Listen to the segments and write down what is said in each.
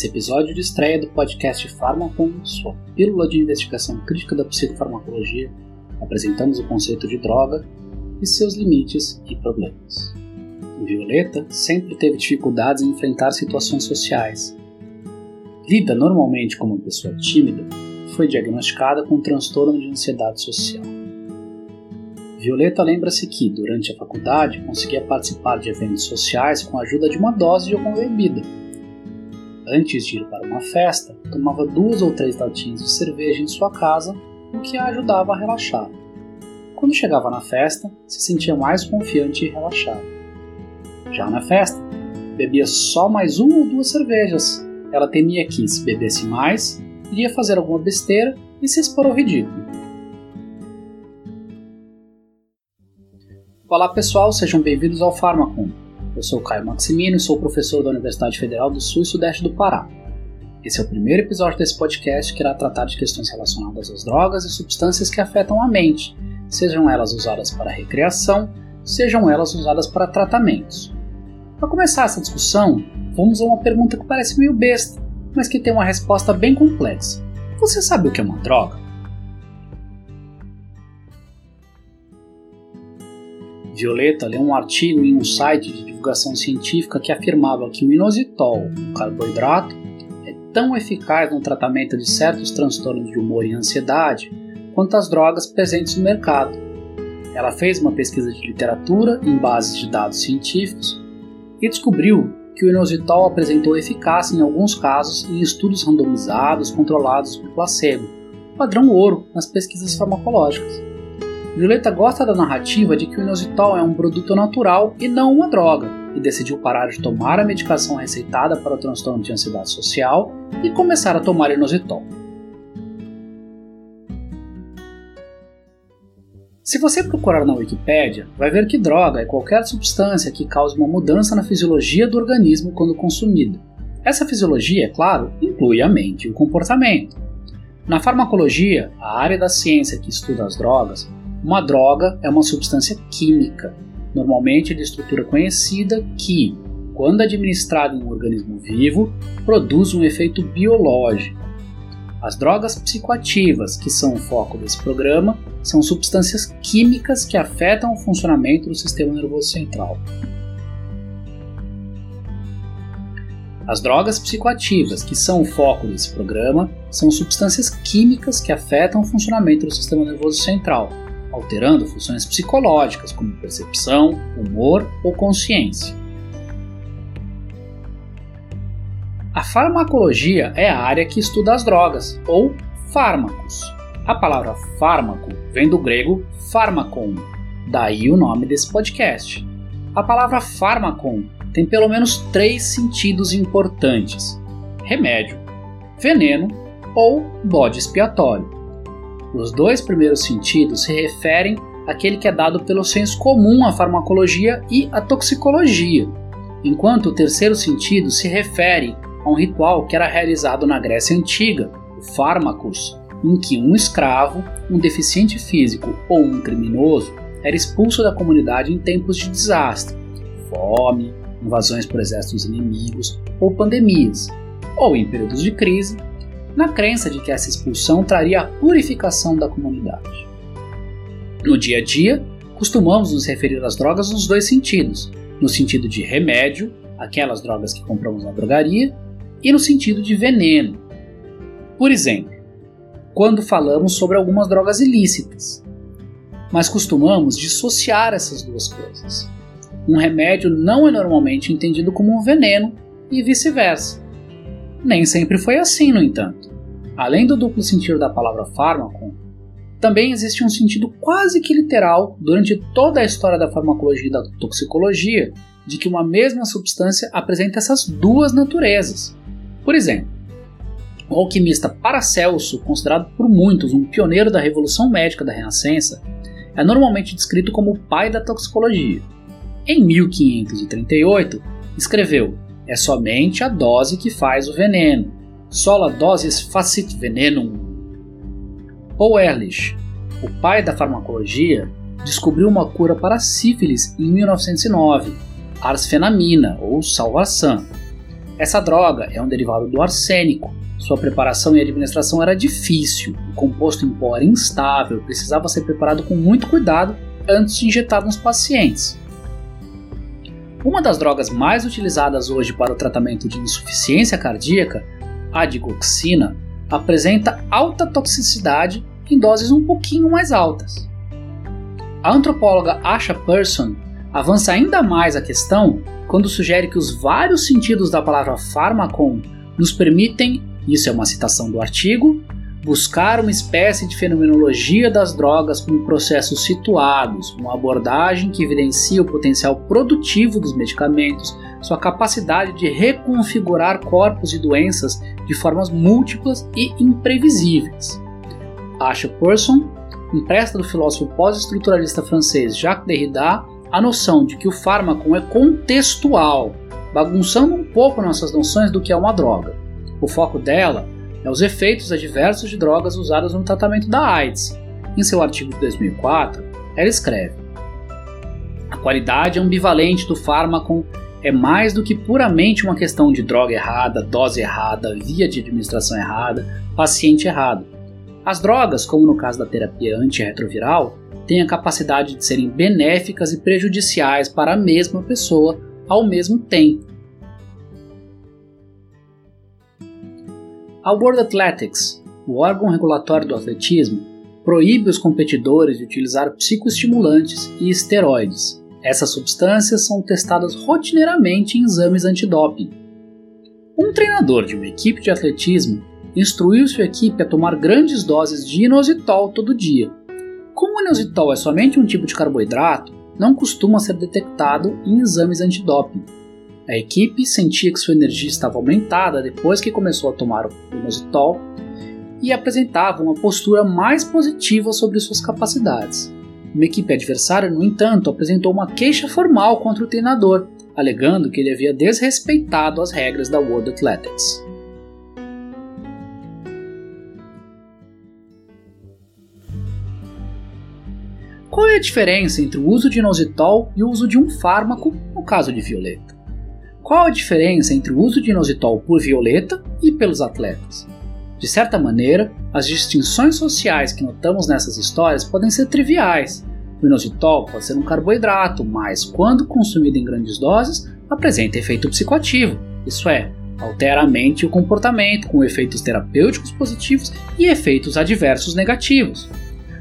Nesse episódio de estreia do podcast Farmacom, sua pílula de investigação crítica da psicofarmacologia, apresentamos o conceito de droga e seus limites e problemas. Violeta sempre teve dificuldades em enfrentar situações sociais. Lida normalmente como uma pessoa tímida, foi diagnosticada com um transtorno de ansiedade social. Violeta lembra-se que, durante a faculdade, conseguia participar de eventos sociais com a ajuda de uma dose de alguma bebida. Antes de ir para uma festa, tomava duas ou três latinhas de cerveja em sua casa, o que a ajudava a relaxar. Quando chegava na festa, se sentia mais confiante e relaxada. Já na festa, bebia só mais uma ou duas cervejas. Ela temia que, se bebesse mais, iria fazer alguma besteira e se expor ao ridículo. Olá pessoal, sejam bem-vindos ao Farmacom. Eu sou Caio Maximino e sou professor da Universidade Federal do Sul e Sudeste do Pará. Esse é o primeiro episódio desse podcast que irá tratar de questões relacionadas às drogas e substâncias que afetam a mente, sejam elas usadas para recreação, sejam elas usadas para tratamentos. Para começar essa discussão, vamos a uma pergunta que parece meio besta, mas que tem uma resposta bem complexa. Você sabe o que é uma droga? Violeta leu um artigo em um site de divulgação científica que afirmava que o inositol, um carboidrato, é tão eficaz no tratamento de certos transtornos de humor e ansiedade quanto as drogas presentes no mercado. Ela fez uma pesquisa de literatura em bases de dados científicos e descobriu que o inositol apresentou eficácia em alguns casos em estudos randomizados controlados por placebo, padrão ouro nas pesquisas farmacológicas. Violeta gosta da narrativa de que o inositol é um produto natural e não uma droga, e decidiu parar de tomar a medicação receitada para o transtorno de ansiedade social e começar a tomar inositol. Se você procurar na Wikipédia, vai ver que droga é qualquer substância que cause uma mudança na fisiologia do organismo quando consumida. Essa fisiologia, é claro, inclui a mente e o comportamento. Na farmacologia, a área da ciência que estuda as drogas, uma droga é uma substância química, normalmente de estrutura conhecida, que, quando administrada em um organismo vivo, produz um efeito biológico. As drogas psicoativas, que são o foco desse programa, são substâncias químicas que afetam o funcionamento do sistema nervoso central. As drogas psicoativas, que são o foco desse programa, são substâncias químicas que afetam o funcionamento do sistema nervoso central, alterando funções psicológicas como percepção, humor ou consciência. A farmacologia é a área que estuda as drogas, ou fármacos. A palavra fármaco vem do grego pharmakon, daí o nome desse podcast. A palavra fármacon tem pelo menos três sentidos importantes: remédio, veneno ou bode expiatório. Os dois primeiros sentidos se referem àquele que é dado pelo senso comum à farmacologia e à toxicologia, enquanto o terceiro sentido se refere a um ritual que era realizado na Grécia Antiga, o fármacos, em que um escravo, um deficiente físico ou um criminoso era expulso da comunidade em tempos de desastre, fome, invasões por exércitos inimigos ou pandemias, ou em períodos de crise na crença de que essa expulsão traria a purificação da comunidade. No dia a dia, costumamos nos referir às drogas nos dois sentidos: no sentido de remédio, aquelas drogas que compramos na drogaria, e no sentido de veneno. Por exemplo, quando falamos sobre algumas drogas ilícitas. Mas costumamos dissociar essas duas coisas. Um remédio não é normalmente entendido como um veneno e vice-versa. Nem sempre foi assim, no entanto. Além do duplo sentido da palavra fármaco, também existe um sentido quase que literal durante toda a história da farmacologia e da toxicologia de que uma mesma substância apresenta essas duas naturezas. Por exemplo, o alquimista Paracelso, considerado por muitos um pioneiro da revolução médica da Renascença, é normalmente descrito como o pai da toxicologia. Em 1538, escreveu é somente a dose que faz o veneno. Sola doses facit venenum. Paul Ehrlich, o pai da farmacologia, descobriu uma cura para sífilis em 1909, arsfenamina ou salvarsan. Essa droga é um derivado do arsênico. Sua preparação e administração era difícil, o composto em pó era instável, precisava ser preparado com muito cuidado antes de injetar nos pacientes. Uma das drogas mais utilizadas hoje para o tratamento de insuficiência cardíaca, a digoxina, apresenta alta toxicidade em doses um pouquinho mais altas. A antropóloga Asha Person avança ainda mais a questão quando sugere que os vários sentidos da palavra fármacon nos permitem, isso é uma citação do artigo, buscar uma espécie de fenomenologia das drogas como processos situados, uma abordagem que evidencia o potencial produtivo dos medicamentos, sua capacidade de reconfigurar corpos e doenças de formas múltiplas e imprevisíveis. Acha Person empresta do filósofo pós-estruturalista francês Jacques Derrida a noção de que o fármaco é contextual, bagunçando um pouco nossas noções do que é uma droga. O foco dela é os efeitos adversos de drogas usadas no tratamento da AIDS. Em seu artigo de 2004, ela escreve: A qualidade ambivalente do fármaco é mais do que puramente uma questão de droga errada, dose errada, via de administração errada, paciente errado. As drogas, como no caso da terapia antirretroviral, têm a capacidade de serem benéficas e prejudiciais para a mesma pessoa ao mesmo tempo. A World Athletics, o órgão regulatório do atletismo, proíbe os competidores de utilizar psicoestimulantes e esteroides. Essas substâncias são testadas rotineiramente em exames antidoping. Um treinador de uma equipe de atletismo instruiu sua equipe a tomar grandes doses de inositol todo dia. Como o inositol é somente um tipo de carboidrato, não costuma ser detectado em exames antidoping. A equipe sentia que sua energia estava aumentada depois que começou a tomar o inositol e apresentava uma postura mais positiva sobre suas capacidades. Uma equipe adversária, no entanto, apresentou uma queixa formal contra o treinador, alegando que ele havia desrespeitado as regras da World Athletics. Qual é a diferença entre o uso de inositol e o uso de um fármaco no caso de Violeta? Qual a diferença entre o uso de inositol por Violeta e pelos atletas? De certa maneira, as distinções sociais que notamos nessas histórias podem ser triviais. O inositol pode ser um carboidrato, mas quando consumido em grandes doses, apresenta efeito psicoativo, isso é, altera a mente e o comportamento, com efeitos terapêuticos positivos e efeitos adversos negativos.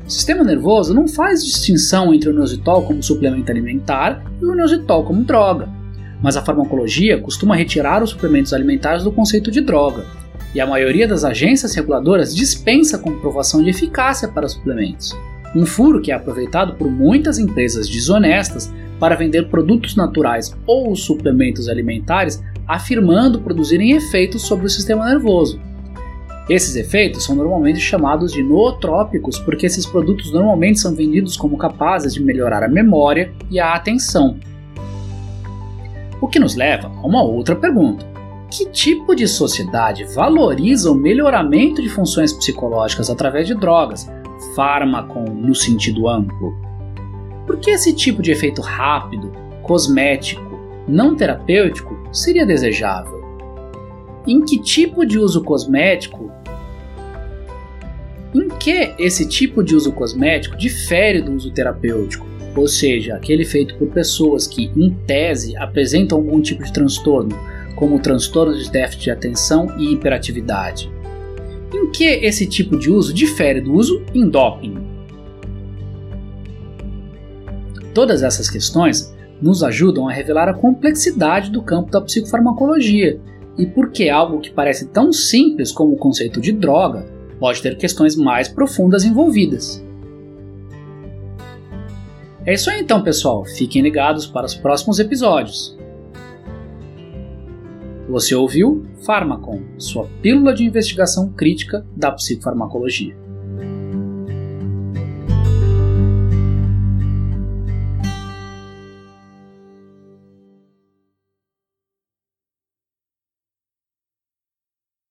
O sistema nervoso não faz distinção entre o inositol como suplemento alimentar e o inositol como droga mas a farmacologia costuma retirar os suplementos alimentares do conceito de droga, e a maioria das agências reguladoras dispensa comprovação de eficácia para suplementos. Um furo que é aproveitado por muitas empresas desonestas para vender produtos naturais ou suplementos alimentares afirmando produzirem efeitos sobre o sistema nervoso. Esses efeitos são normalmente chamados de nootrópicos porque esses produtos normalmente são vendidos como capazes de melhorar a memória e a atenção, o que nos leva a uma outra pergunta: que tipo de sociedade valoriza o melhoramento de funções psicológicas através de drogas, fármaco no sentido amplo? Por que esse tipo de efeito rápido, cosmético, não terapêutico seria desejável? Em que tipo de uso cosmético em que esse tipo de uso cosmético difere do uso terapêutico? ou seja, aquele feito por pessoas que, em tese, apresentam algum tipo de transtorno, como transtorno de déficit de atenção e hiperatividade. Em que esse tipo de uso difere do uso em doping? Todas essas questões nos ajudam a revelar a complexidade do campo da psicofarmacologia e por que algo que parece tão simples como o conceito de droga pode ter questões mais profundas envolvidas. É isso aí então, pessoal. Fiquem ligados para os próximos episódios. Você ouviu Pharmacon, sua pílula de investigação crítica da psicofarmacologia.